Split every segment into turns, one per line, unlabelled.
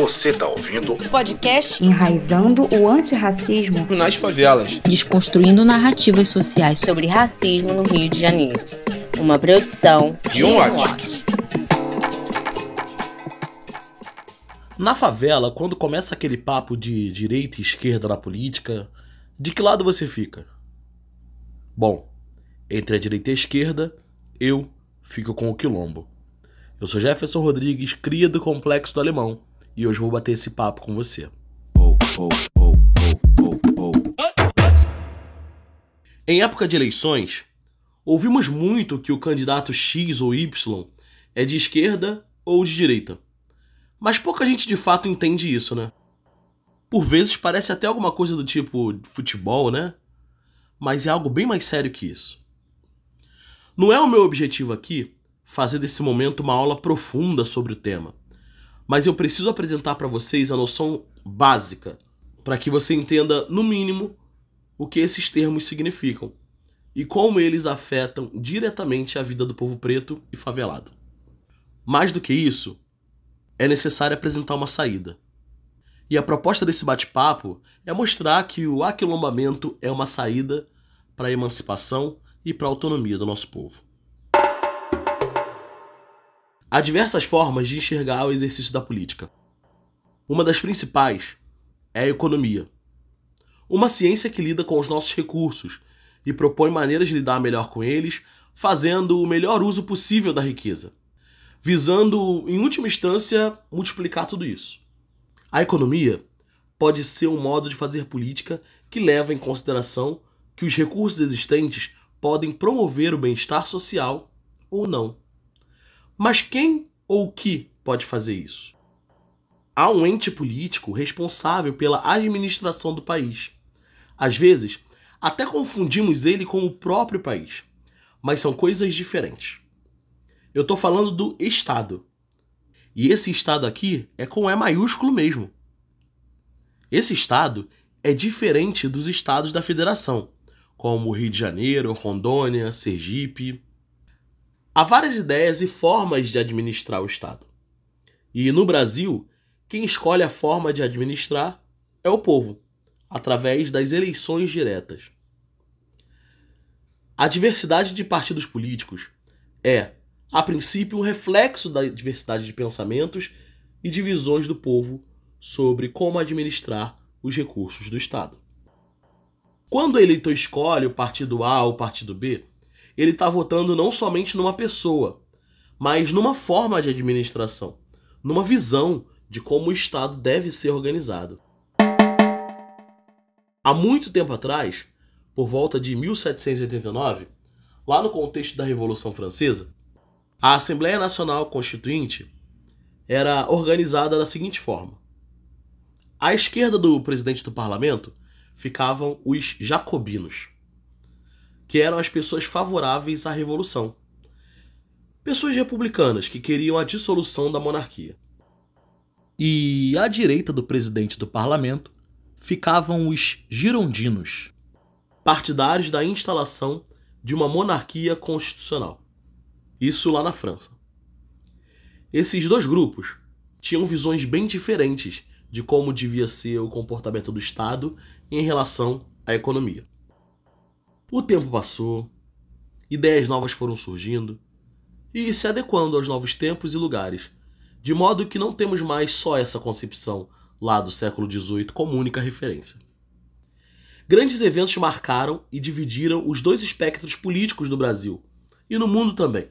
Você tá ouvindo
o podcast
Enraizando o Antirracismo
nas Favelas,
desconstruindo narrativas sociais sobre racismo no Rio de Janeiro. Uma produção
e um watch.
Na favela, quando começa aquele papo de direita e esquerda na política, de que lado você fica? Bom, entre a direita e a esquerda, eu fico com o quilombo. Eu sou Jefferson Rodrigues, cria do Complexo do Alemão, e hoje vou bater esse papo com você. Em época de eleições, ouvimos muito que o candidato X ou Y é de esquerda ou de direita. Mas pouca gente de fato entende isso, né? Por vezes parece até alguma coisa do tipo futebol, né? Mas é algo bem mais sério que isso. Não é o meu objetivo aqui fazer desse momento uma aula profunda sobre o tema. Mas eu preciso apresentar para vocês a noção básica para que você entenda, no mínimo, o que esses termos significam e como eles afetam diretamente a vida do povo preto e favelado. Mais do que isso, é necessário apresentar uma saída. E a proposta desse bate-papo é mostrar que o aquilombamento é uma saída para a emancipação e para a autonomia do nosso povo. Há diversas formas de enxergar o exercício da política. Uma das principais é a economia. Uma ciência que lida com os nossos recursos e propõe maneiras de lidar melhor com eles, fazendo o melhor uso possível da riqueza, visando, em última instância, multiplicar tudo isso. A economia pode ser um modo de fazer política que leva em consideração que os recursos existentes podem promover o bem-estar social ou não. Mas quem ou que pode fazer isso? Há um ente político responsável pela administração do país. Às vezes, até confundimos ele com o próprio país, mas são coisas diferentes. Eu estou falando do Estado. E esse Estado aqui é com E maiúsculo mesmo. Esse Estado é diferente dos estados da federação, como Rio de Janeiro, Rondônia, Sergipe. Há várias ideias e formas de administrar o Estado. E no Brasil, quem escolhe a forma de administrar é o povo, através das eleições diretas. A diversidade de partidos políticos é, a princípio, um reflexo da diversidade de pensamentos e de visões do povo sobre como administrar os recursos do Estado. Quando o eleitor escolhe o partido A ou o partido B, ele está votando não somente numa pessoa, mas numa forma de administração, numa visão de como o Estado deve ser organizado. Há muito tempo atrás, por volta de 1789, lá no contexto da Revolução Francesa, a Assembleia Nacional Constituinte era organizada da seguinte forma: à esquerda do presidente do parlamento ficavam os jacobinos que eram as pessoas favoráveis à revolução. Pessoas republicanas que queriam a dissolução da monarquia. E à direita do presidente do parlamento ficavam os girondinos, partidários da instalação de uma monarquia constitucional. Isso lá na França. Esses dois grupos tinham visões bem diferentes de como devia ser o comportamento do Estado em relação à economia. O tempo passou, ideias novas foram surgindo e se adequando aos novos tempos e lugares, de modo que não temos mais só essa concepção lá do século XVIII como única referência. Grandes eventos marcaram e dividiram os dois espectros políticos do Brasil e no mundo também.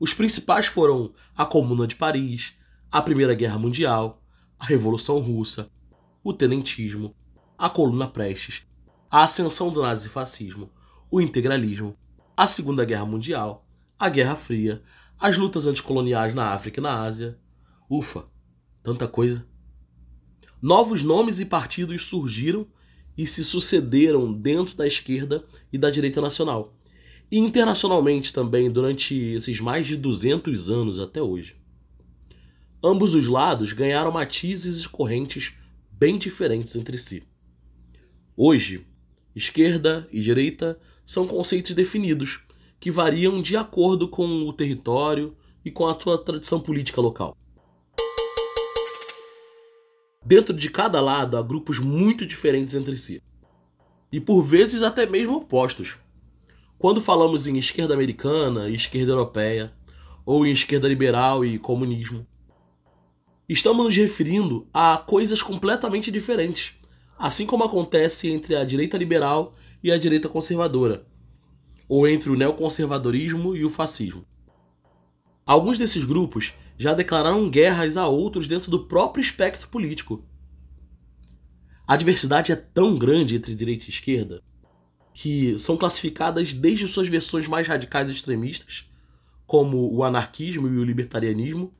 Os principais foram a Comuna de Paris, a Primeira Guerra Mundial, a Revolução Russa, o Tenentismo, a Coluna Prestes a ascensão do nazifascismo, o integralismo, a Segunda Guerra Mundial, a Guerra Fria, as lutas anticoloniais na África e na Ásia. Ufa, tanta coisa. Novos nomes e partidos surgiram e se sucederam dentro da esquerda e da direita nacional, e internacionalmente também durante esses mais de 200 anos até hoje. Ambos os lados ganharam matizes e correntes bem diferentes entre si. Hoje, Esquerda e direita são conceitos definidos, que variam de acordo com o território e com a sua tradição política local. Dentro de cada lado há grupos muito diferentes entre si, e por vezes até mesmo opostos. Quando falamos em esquerda americana e esquerda europeia, ou em esquerda liberal e comunismo, estamos nos referindo a coisas completamente diferentes, assim como acontece entre a direita liberal e a direita conservadora, ou entre o neoconservadorismo e o fascismo. Alguns desses grupos já declararam guerras a outros dentro do próprio espectro político. A diversidade é tão grande entre direita e esquerda que são classificadas desde suas versões mais radicais e extremistas, como o anarquismo e o libertarianismo,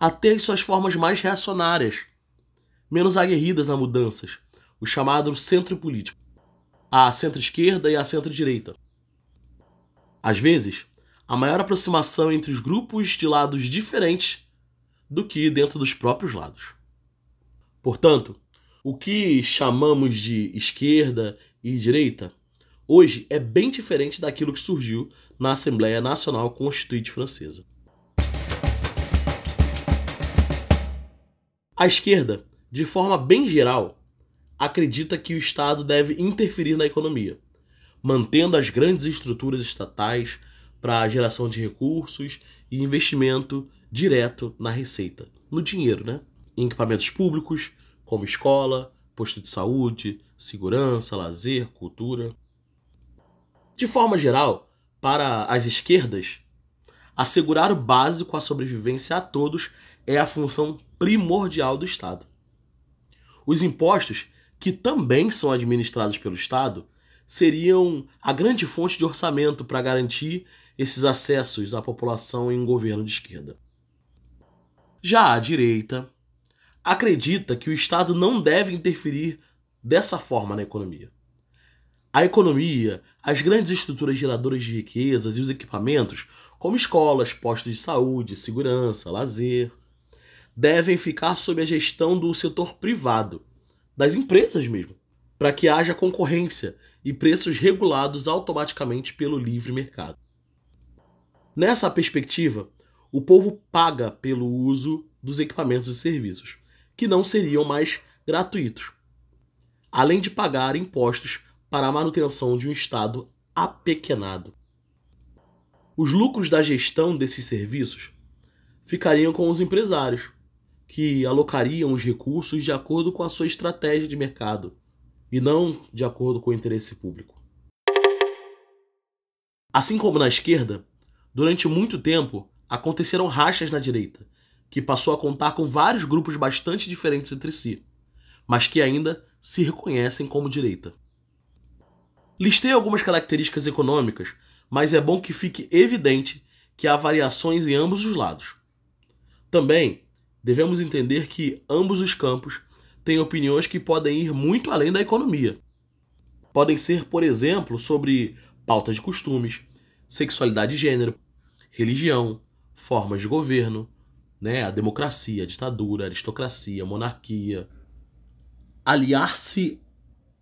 até as suas formas mais reacionárias, menos aguerridas a mudanças, o chamado centro político, a centro-esquerda e a centro-direita. Às vezes, a maior aproximação entre os grupos de lados diferentes do que dentro dos próprios lados. Portanto, o que chamamos de esquerda e direita hoje é bem diferente daquilo que surgiu na Assembleia Nacional Constituinte Francesa. A esquerda, de forma bem geral, acredita que o Estado deve interferir na economia, mantendo as grandes estruturas estatais para a geração de recursos e investimento direto na receita, no dinheiro, né? Em equipamentos públicos, como escola, posto de saúde, segurança, lazer, cultura. De forma geral, para as esquerdas, assegurar o básico à sobrevivência a todos é a função primordial do Estado. Os impostos, que também são administrados pelo Estado, seriam a grande fonte de orçamento para garantir esses acessos à população em um governo de esquerda. Já a direita acredita que o Estado não deve interferir dessa forma na economia. A economia, as grandes estruturas geradoras de riquezas e os equipamentos, como escolas, postos de saúde, segurança, lazer, devem ficar sob a gestão do setor privado, das empresas mesmo, para que haja concorrência e preços regulados automaticamente pelo livre mercado. Nessa perspectiva, o povo paga pelo uso dos equipamentos e serviços, que não seriam mais gratuitos, além de pagar impostos para a manutenção de um Estado apequenado. Os lucros da gestão desses serviços ficariam com os empresários, que alocariam os recursos de acordo com a sua estratégia de mercado e não de acordo com o interesse público. Assim como na esquerda, Durante muito tempo, aconteceram rachas na direita, que passou a contar com vários grupos bastante diferentes entre si, mas que ainda se reconhecem como direita. Listei algumas características econômicas, mas é bom que fique evidente que há variações em ambos os lados. Também devemos entender que ambos os campos têm opiniões que podem ir muito além da economia. Podem ser, por exemplo, sobre pautas de costumes, sexualidade e gênero, religião, formas de governo, né, a democracia, a ditadura, a aristocracia, a monarquia. Aliar-se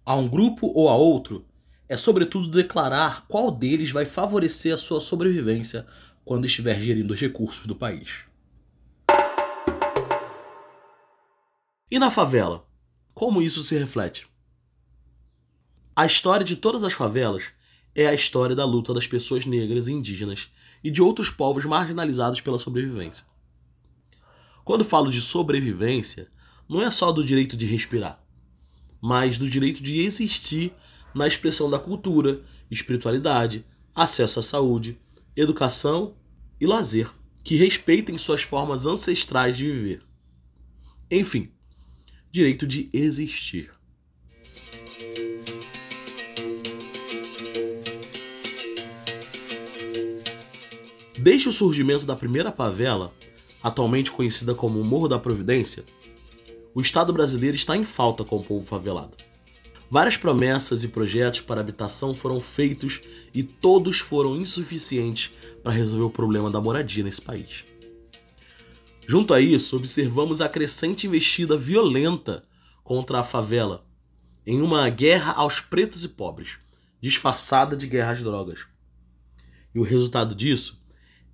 a um grupo ou a outro é, sobretudo, declarar qual deles vai favorecer a sua sobrevivência quando estiver gerindo os recursos do país. E na favela? Como isso se reflete? A história de todas as favelas é a história da luta das pessoas negras indígenas e de outros povos marginalizados pela sobrevivência. Quando falo de sobrevivência, não é só do direito de respirar, mas do direito de existir na expressão da cultura, espiritualidade, acesso à saúde, educação e lazer, que respeitem suas formas ancestrais de viver. Enfim, direito de existir. Desde o surgimento da primeira favela, atualmente conhecida como Morro da Providência, o Estado brasileiro está em falta com o povo favelado. Várias promessas e projetos para habitação foram feitos e todos foram insuficientes para resolver o problema da moradia nesse país. Junto a isso, observamos a crescente investida violenta contra a favela, em uma guerra aos pretos e pobres, disfarçada de guerra às drogas. E o resultado disso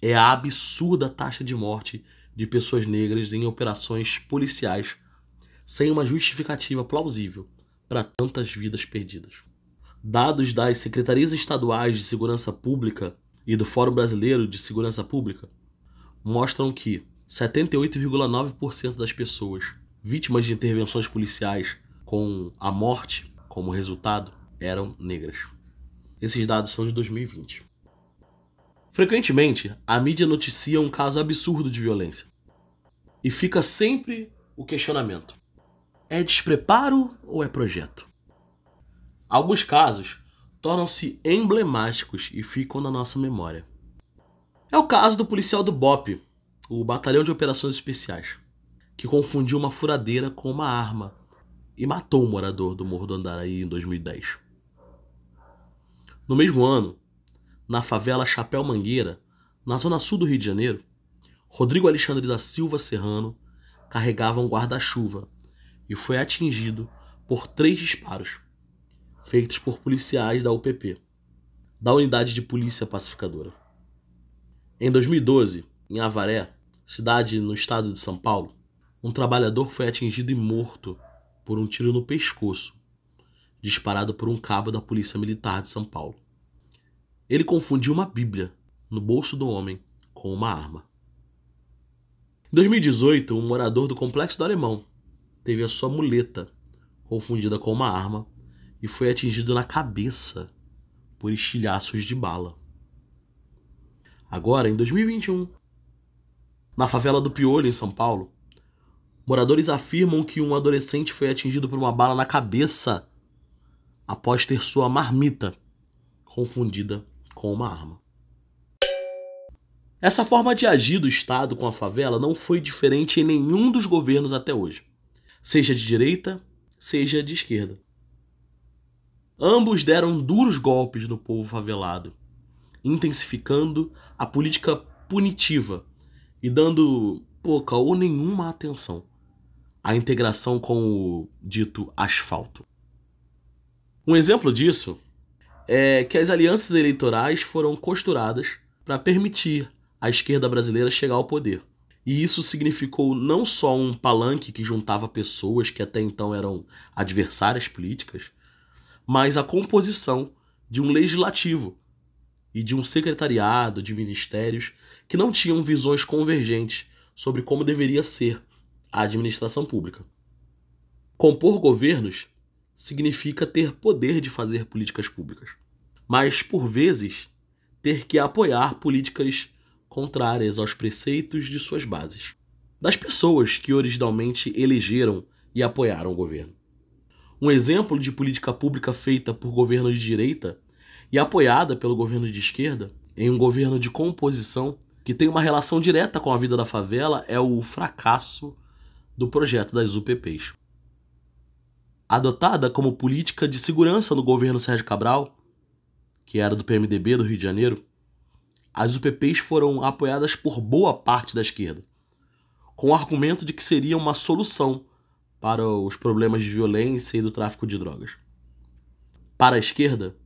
é a absurda taxa de morte de pessoas negras em operações policiais, sem uma justificativa plausível para tantas vidas perdidas. Dados das secretarias estaduais de segurança pública e do Fórum Brasileiro de Segurança Pública mostram que 78,9% das pessoas vítimas de intervenções policiais com a morte como resultado eram negras. Esses dados são de 2020. Frequentemente, a mídia noticia um caso absurdo de violência. E fica sempre o questionamento: é despreparo ou é projeto? Alguns casos tornam-se emblemáticos e ficam na nossa memória. É o caso do policial do BOP, o Batalhão de Operações Especiais, que confundiu uma furadeira com uma arma e matou um morador do Morro do Andaraí em 2010. No mesmo ano, na favela Chapéu Mangueira, na zona sul do Rio de Janeiro, Rodrigo Alexandre da Silva Serrano carregava um guarda-chuva e foi atingido por três disparos feitos por policiais da UPP, da Unidade de Polícia Pacificadora. Em 2012, em Avaré, cidade no estado de São Paulo, um trabalhador foi atingido e morto por um tiro no pescoço, disparado por um cabo da Polícia Militar de São Paulo. Ele confundiu uma Bíblia no bolso do homem com uma arma. Em 2018, um morador do Complexo do Alemão teve a sua muleta confundida com uma arma e foi atingido na cabeça por estilhaços de bala. Agora, em 2021, na favela do Piolho, em São Paulo, moradores afirmam que um adolescente foi atingido por uma bala na cabeça após ter sua marmita confundida com uma arma. Essa forma de agir do Estado com a favela não foi diferente em nenhum dos governos até hoje, seja de direita, seja de esquerda. Ambos deram duros golpes no povo favelado, intensificando a política punitiva e dando pouca ou nenhuma atenção à integração com o dito asfalto. Um exemplo disso é que as alianças eleitorais foram costuradas para permitir a esquerda brasileira chegar ao poder. E isso significou não só um palanque que juntava pessoas que até então eram adversárias políticas, mas a composição de um legislativo e de um secretariado de ministérios que não tinham visões convergentes sobre como deveria ser a administração pública. Compor governos significa ter poder de fazer políticas públicas, mas por vezes ter que apoiar políticas contrárias aos preceitos de suas bases, das pessoas que originalmente elegeram e apoiaram o governo. Um exemplo de política pública feita por governo de direita e apoiada pelo governo de esquerda, em um governo de composição que tem uma relação direta com a vida da favela, é o fracasso do projeto das UPPs adotada como política de segurança no governo Sérgio Cabral, que era do PMDB do Rio de Janeiro, as UPPs foram apoiadas por boa parte da esquerda, com o argumento de que seria uma solução para os problemas de violência e do tráfico de drogas. Para a esquerda,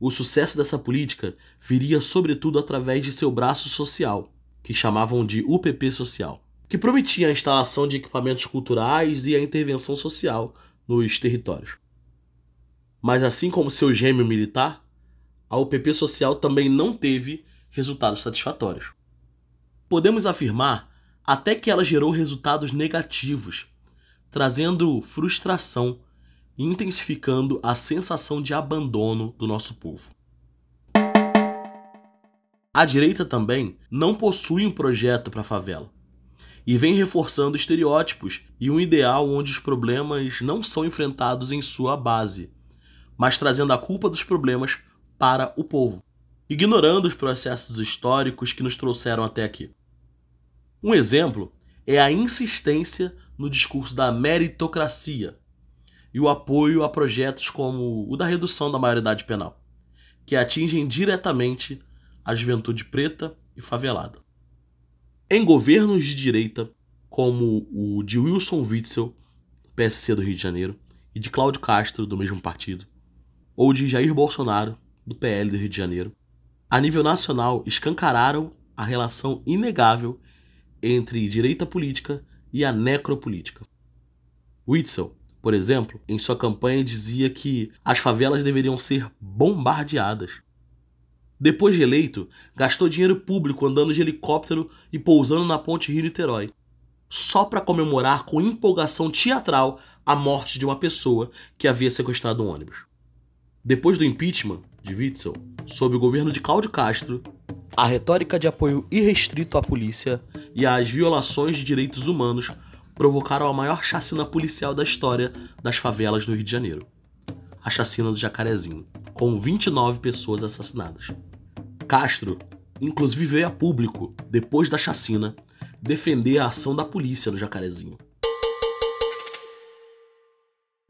o sucesso dessa política viria sobretudo através de seu braço social, que chamavam de UPP Social, que prometia a instalação de equipamentos culturais e a intervenção social nos territórios. Mas assim como seu gêmeo militar, a UPP social também não teve resultados satisfatórios. Podemos afirmar até que ela gerou resultados negativos, trazendo frustração intensificando a sensação de abandono do nosso povo. A direita também não possui um projeto para a favela e vem reforçando estereótipos e um ideal onde os problemas não são enfrentados em sua base, mas trazendo a culpa dos problemas para o povo, ignorando os processos históricos que nos trouxeram até aqui. Um exemplo é a insistência no discurso da meritocracia e o apoio a projetos como o da redução da maioridade penal, que atingem diretamente a juventude preta e favelada. Em governos de direita, como o de Wilson Witzel, PSC do Rio de Janeiro, e de Cláudio Castro, do mesmo partido, ou de Jair Bolsonaro, do PL do Rio de Janeiro, a nível nacional escancararam a relação inegável entre direita política e a necropolítica. Witzel, por exemplo, em sua campanha dizia que as favelas deveriam ser bombardeadas. Depois de eleito, gastou dinheiro público andando de helicóptero e pousando na ponte Rio-Niterói, só para comemorar com empolgação teatral a morte de uma pessoa que havia sequestrado um ônibus. Depois do impeachment de Witzel, sob o governo de Cláudio Castro, a retórica de apoio irrestrito à polícia e às violações de direitos humanos provocaram a maior chacina policial da história das favelas do Rio de Janeiro. A chacina do Jacarezinho, com 29 pessoas assassinadas. Castro, inclusive, veio a público, depois da chacina, defender a ação da polícia no Jacarezinho.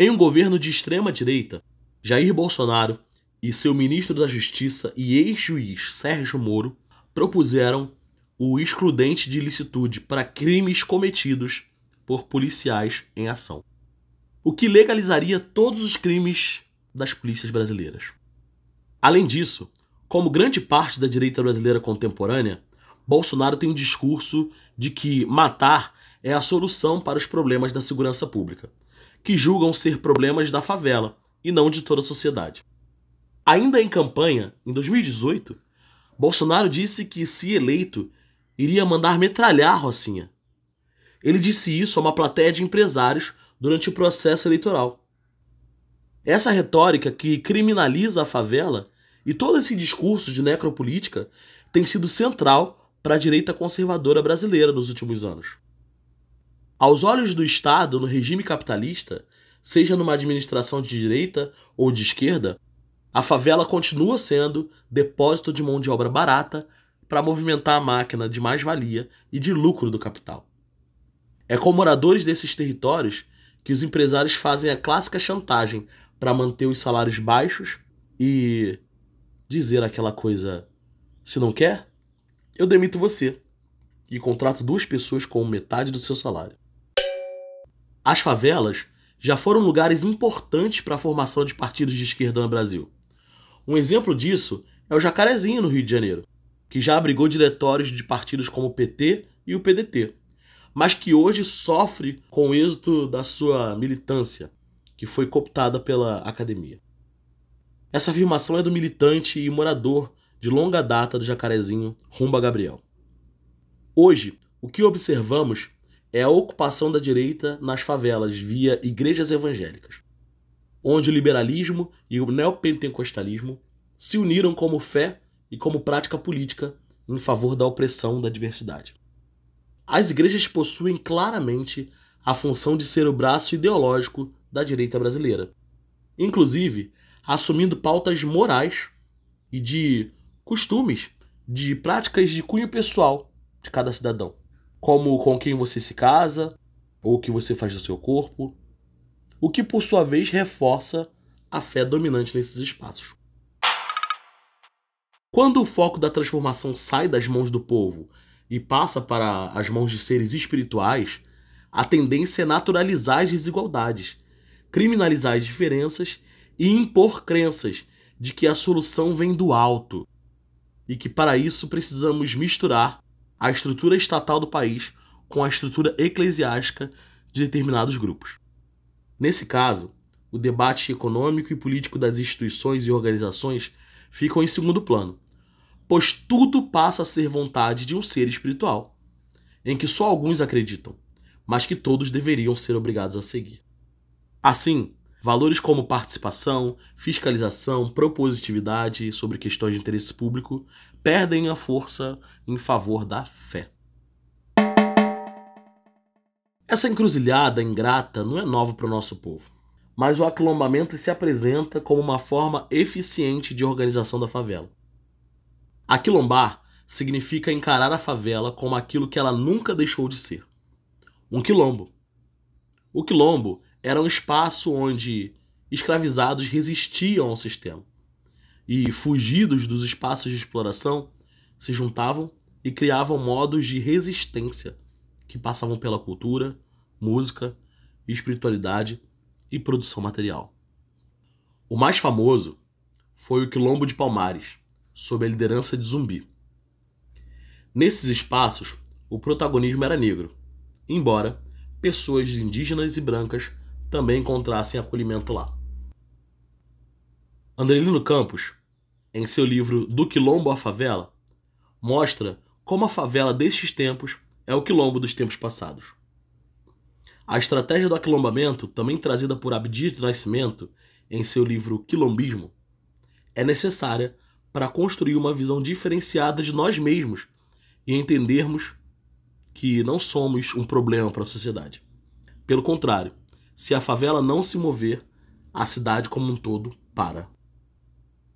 Em um governo de extrema direita, Jair Bolsonaro e seu ministro da Justiça e ex-juiz Sérgio Moro propuseram o excludente de ilicitude para crimes cometidos por policiais em ação, o que legalizaria todos os crimes das polícias brasileiras. Além disso, como grande parte da direita brasileira contemporânea, Bolsonaro tem um discurso de que matar é a solução para os problemas da segurança pública, que julgam ser problemas da favela e não de toda a sociedade. Ainda em campanha, em 2018, Bolsonaro disse que, se eleito, iria mandar metralhar Rocinha. Ele disse isso a uma plateia de empresários durante o processo eleitoral. Essa retórica que criminaliza a favela e todo esse discurso de necropolítica tem sido central para a direita conservadora brasileira nos últimos anos. Aos olhos do Estado no regime capitalista, seja numa administração de direita ou de esquerda, a favela continua sendo depósito de mão de obra barata para movimentar a máquina de mais-valia e de lucro do capital. É com moradores desses territórios que os empresários fazem a clássica chantagem para manter os salários baixos e dizer aquela coisa: se não quer, eu demito você e contrato duas pessoas com metade do seu salário. As favelas já foram lugares importantes para a formação de partidos de esquerda no Brasil. Um exemplo disso é o Jacarezinho, no Rio de Janeiro, que já abrigou diretórios de partidos como o PT e o PDT, mas que hoje sofre com o êxito da sua militância, que foi cooptada pela academia. Essa afirmação é do militante e morador de longa data do Jacarezinho, Rumba Gabriel. Hoje, o que observamos é a ocupação da direita nas favelas via igrejas evangélicas onde o liberalismo e o neopentecostalismo se uniram como fé e como prática política em favor da opressão da diversidade. As igrejas possuem claramente a função de ser o braço ideológico da direita brasileira, inclusive assumindo pautas morais e de costumes, de práticas de cunho pessoal de cada cidadão, como com quem você se casa, ou o que você faz do seu corpo, o que por sua vez reforça a fé dominante nesses espaços. Quando o foco da transformação sai das mãos do povo e passa para as mãos de seres espirituais, a tendência é naturalizar as desigualdades, criminalizar as diferenças e impor crenças de que a solução vem do alto e que para isso precisamos misturar a estrutura estatal do país com a estrutura eclesiástica de determinados grupos. Nesse caso, o debate econômico e político das instituições e organizações ficam em segundo plano, pois tudo passa a ser vontade de um ser espiritual, em que só alguns acreditam, mas que todos deveriam ser obrigados a seguir. Assim, valores como participação, fiscalização, propositividade sobre questões de interesse público perdem a força em favor da fé. Essa encruzilhada ingrata não é nova para o nosso povo, mas o aquilombamento se apresenta como uma forma eficiente de organização da favela. Aquilombar significa encarar a favela como aquilo que ela nunca deixou de ser: um quilombo. O quilombo era um espaço onde escravizados resistiam ao sistema e, fugidos dos espaços de exploração, se juntavam e criavam modos de resistência que passavam pela cultura, música, espiritualidade e produção material. O mais famoso foi o Quilombo de Palmares, sob a liderança de Zumbi. Nesses espaços, o protagonismo era negro, embora pessoas indígenas e brancas também encontrassem acolhimento lá. Andrelino Campos, em seu livro Do Quilombo à Favela, mostra como a favela destes tempos é o quilombo dos tempos passados. A estratégia do aquilombamento, também trazida por Abdias do Nascimento em seu livro Quilombismo, é necessária para construir uma visão diferenciada de nós mesmos e entendermos que não somos um problema para a sociedade. Pelo contrário, se a favela não se mover, a cidade como um todo para.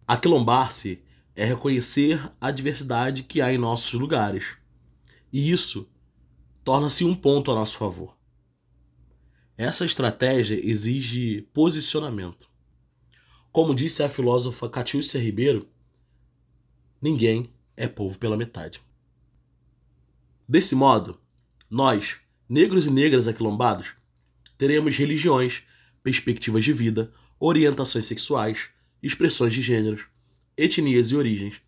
Aquilombar-se é reconhecer a diversidade que há em nossos lugares. E isso torna-se um ponto a nosso favor. Essa estratégia exige posicionamento. Como disse a filósofa Catiúcia Ribeiro, ninguém é povo pela metade. Desse modo, nós, negros e negras aquilombados, teremos religiões, perspectivas de vida, orientações sexuais, expressões de gêneros, etnias e origens,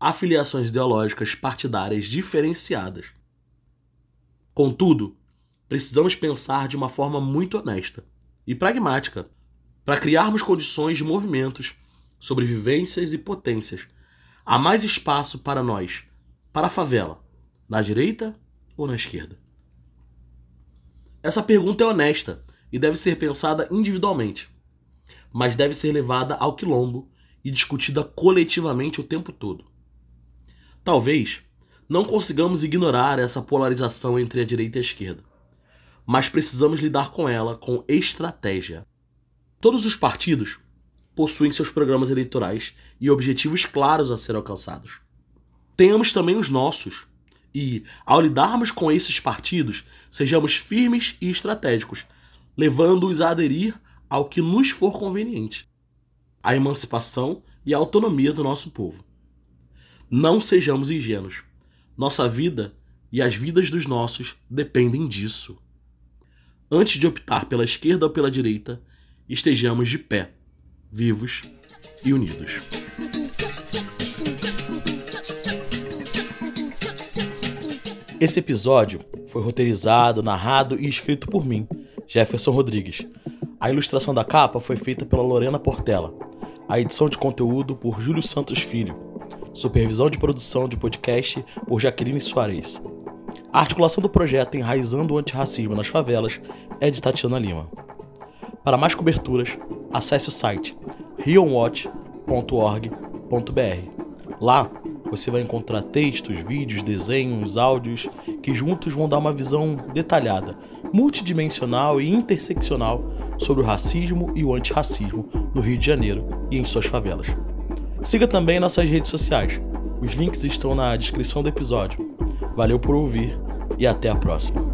afiliações ideológicas partidárias diferenciadas. Contudo, precisamos pensar de uma forma muito honesta e pragmática para criarmos condições de movimentos, sobrevivências e potências. Há mais espaço para nós, para a favela, na direita ou na esquerda? Essa pergunta é honesta e deve ser pensada individualmente, mas deve ser levada ao quilombo e discutida coletivamente o tempo todo. Talvez não consigamos ignorar essa polarização entre a direita e a esquerda, mas precisamos lidar com ela com estratégia. Todos os partidos possuem seus programas eleitorais e objetivos claros a ser alcançados. Tenhamos também os nossos, e, ao lidarmos com esses partidos, sejamos firmes e estratégicos, levando-os a aderir ao que nos for conveniente a emancipação e a autonomia do nosso povo. Não sejamos ingênuos. Nossa vida e as vidas dos nossos dependem disso. Antes de optar pela esquerda ou pela direita, estejamos de pé, vivos e unidos. Esse episódio foi roteirizado, narrado e escrito por mim, Jefferson Rodrigues. A ilustração da capa foi feita pela Lorena Portela. A edição de conteúdo por Júlio Santos Filho. Supervisão de produção de podcast por Jaqueline Soares. A articulação do projeto Enraizando o Antirracismo nas Favelas é de Tatiana Lima. Para mais coberturas, acesse o site rionwatch.org.br. Lá você vai encontrar textos, vídeos, desenhos, áudios que juntos vão dar uma visão detalhada, multidimensional e interseccional sobre o racismo e o antirracismo no Rio de Janeiro e em suas favelas. Siga também nossas redes sociais. Os links estão na descrição do episódio. Valeu por ouvir e até a próxima.